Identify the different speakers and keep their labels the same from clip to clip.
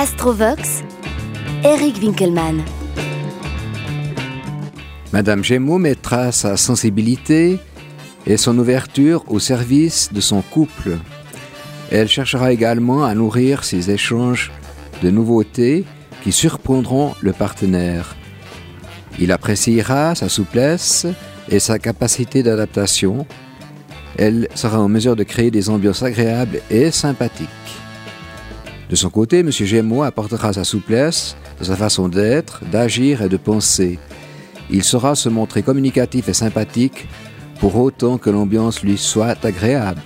Speaker 1: Astrovox, Eric Winkelmann.
Speaker 2: Madame Gémeaux mettra sa sensibilité et son ouverture au service de son couple. Elle cherchera également à nourrir ses échanges de nouveautés qui surprendront le partenaire. Il appréciera sa souplesse et sa capacité d'adaptation. Elle sera en mesure de créer des ambiances agréables et sympathiques. De son côté, M. Gémeaux apportera sa souplesse sa façon d'être, d'agir et de penser. Il saura se montrer communicatif et sympathique pour autant que l'ambiance lui soit agréable.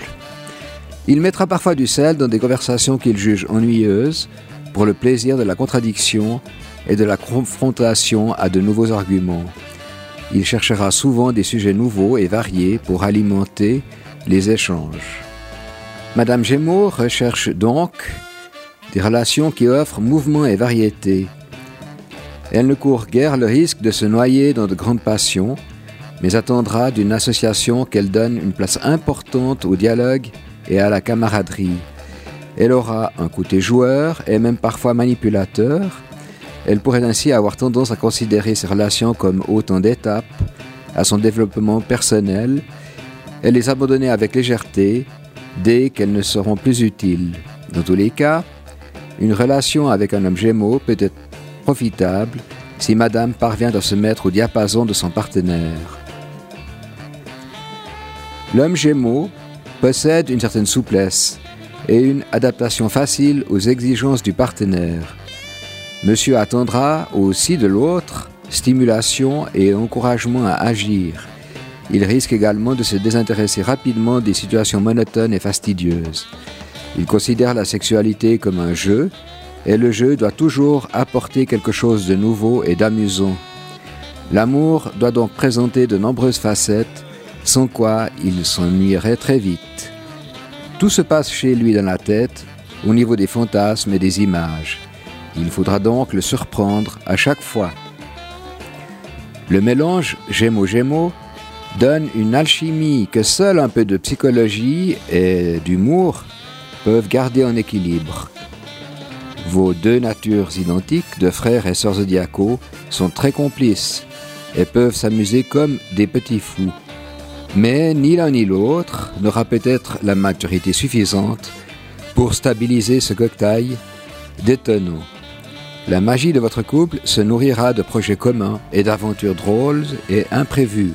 Speaker 2: Il mettra parfois du sel dans des conversations qu'il juge ennuyeuses pour le plaisir de la contradiction et de la confrontation à de nouveaux arguments. Il cherchera souvent des sujets nouveaux et variés pour alimenter les échanges. Madame Gémeaux recherche donc des relations qui offrent mouvement et variété. Elle ne court guère le risque de se noyer dans de grandes passions, mais attendra d'une association qu'elle donne une place importante au dialogue et à la camaraderie. Elle aura un côté joueur et même parfois manipulateur. Elle pourrait ainsi avoir tendance à considérer ses relations comme autant d'étapes à son développement personnel et les abandonner avec légèreté dès qu'elles ne seront plus utiles. Dans tous les cas, une relation avec un homme gémeaux peut être profitable si madame parvient à se mettre au diapason de son partenaire. L'homme gémeaux possède une certaine souplesse et une adaptation facile aux exigences du partenaire. Monsieur attendra aussi de l'autre stimulation et encouragement à agir. Il risque également de se désintéresser rapidement des situations monotones et fastidieuses. Il considère la sexualité comme un jeu, et le jeu doit toujours apporter quelque chose de nouveau et d'amusant. L'amour doit donc présenter de nombreuses facettes, sans quoi il s'ennuierait très vite. Tout se passe chez lui dans la tête, au niveau des fantasmes et des images. Il faudra donc le surprendre à chaque fois. Le mélange Gémeaux-Gémeaux donne une alchimie que seul un peu de psychologie et d'humour peuvent garder en équilibre. Vos deux natures identiques de frères et sœurs zodiacaux sont très complices et peuvent s'amuser comme des petits fous. Mais ni l'un ni l'autre n'aura peut-être la maturité suffisante pour stabiliser ce cocktail détonnant. La magie de votre couple se nourrira de projets communs et d'aventures drôles et imprévues.